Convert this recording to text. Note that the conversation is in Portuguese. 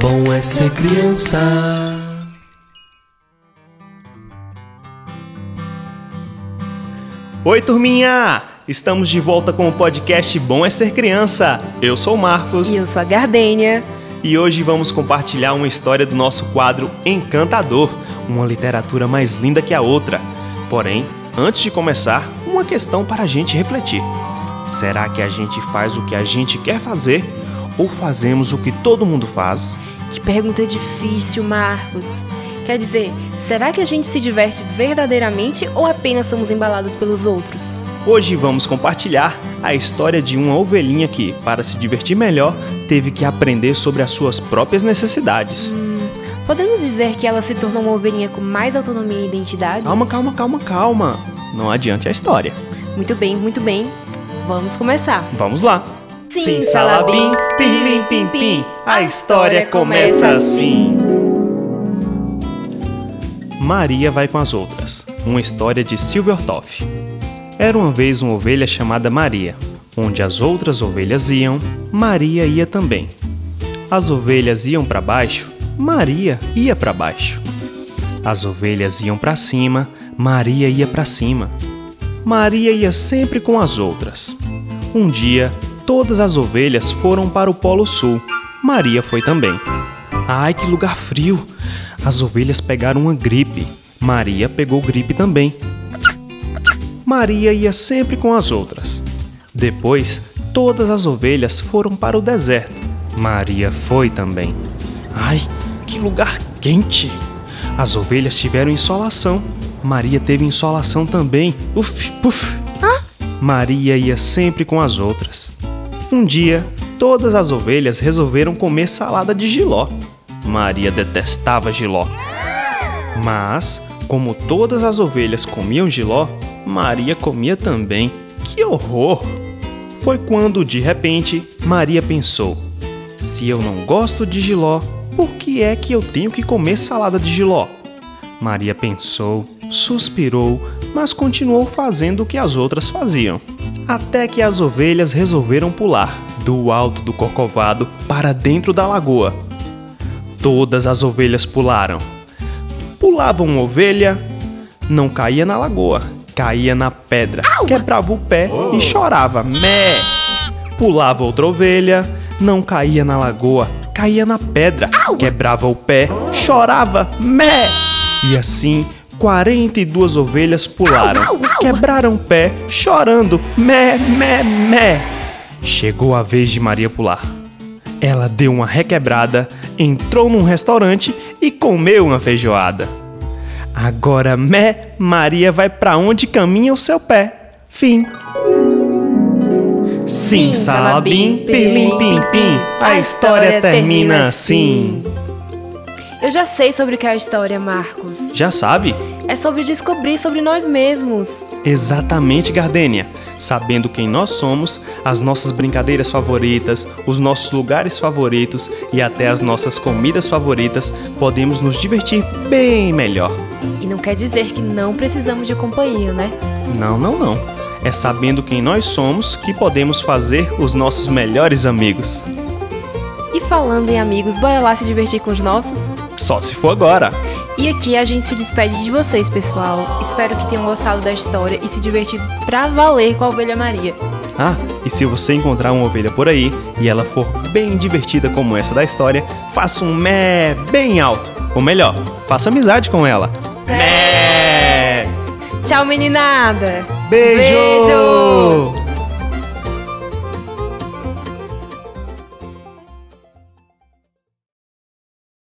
Bom é ser criança. Oi, turminha! Estamos de volta com o podcast Bom é Ser Criança. Eu sou o Marcos E eu sou a Gardênia. e hoje vamos compartilhar uma história do nosso quadro Encantador, uma literatura mais linda que a outra. Porém, antes de começar, uma questão para a gente refletir: será que a gente faz o que a gente quer fazer ou fazemos o que todo mundo faz? Que pergunta difícil, Marcos. Quer dizer, será que a gente se diverte verdadeiramente ou apenas somos embalados pelos outros? Hoje vamos compartilhar a história de uma ovelhinha que, para se divertir melhor, teve que aprender sobre as suas próprias necessidades. Podemos dizer que ela se tornou uma ovelhinha com mais autonomia e identidade? Calma, calma, calma, calma. Não adiante a história. Muito bem, muito bem. Vamos começar. Vamos lá. Sim, Salabim, pirlim, pim, pim. A história começa assim. Maria vai com as outras. Uma história de Silvia Ortoff. Era uma vez uma ovelha chamada Maria. Onde as outras ovelhas iam, Maria ia também. As ovelhas iam para baixo, Maria ia para baixo. As ovelhas iam para cima, Maria ia para cima. Maria ia sempre com as outras. Um dia, todas as ovelhas foram para o Polo Sul. Maria foi também. Ai, que lugar frio! As ovelhas pegaram uma gripe. Maria pegou gripe também. Maria ia sempre com as outras. Depois, todas as ovelhas foram para o deserto. Maria foi também. Ai, que lugar quente! As ovelhas tiveram insolação. Maria teve insolação também. Uf, puf! Maria ia sempre com as outras. Um dia, todas as ovelhas resolveram comer salada de giló. Maria detestava giló. Mas, como todas as ovelhas comiam giló, Maria comia também. Que horror! Foi quando, de repente, Maria pensou: se eu não gosto de giló, por que é que eu tenho que comer salada de giló? Maria pensou, suspirou, mas continuou fazendo o que as outras faziam. Até que as ovelhas resolveram pular do alto do corcovado para dentro da lagoa. Todas as ovelhas pularam. Pulava uma ovelha, não caía na lagoa, caía na pedra, quebrava o pé e chorava. Mé! Pulava outra ovelha, não caía na lagoa, caía na pedra, quebrava o pé, chorava. Mé! E assim, 42 ovelhas pularam, quebraram o pé, chorando. Mé, mé, mé! Chegou a vez de Maria pular. Ela deu uma requebrada, entrou num restaurante e comeu uma feijoada. Agora, Mé, Maria vai pra onde caminha o seu pé. Fim. Sim, salabim, pilim, pim, pim. A história termina assim. Eu já sei sobre o que é a história, Marcos. Já sabe? É sobre descobrir sobre nós mesmos. Exatamente, Gardênia. Sabendo quem nós somos, as nossas brincadeiras favoritas, os nossos lugares favoritos e até as nossas comidas favoritas, podemos nos divertir bem melhor. E não quer dizer que não precisamos de companhia, né? Não, não, não. É sabendo quem nós somos que podemos fazer os nossos melhores amigos. E falando em amigos, bora lá se divertir com os nossos? Só se for agora. E aqui a gente se despede de vocês, pessoal. Espero que tenham gostado da história e se divertido pra valer com a Ovelha Maria. Ah, e se você encontrar uma ovelha por aí e ela for bem divertida como essa da história, faça um mé bem alto. Ou melhor, faça amizade com ela. Mé! Tchau, meninada! Beijo! Beijo!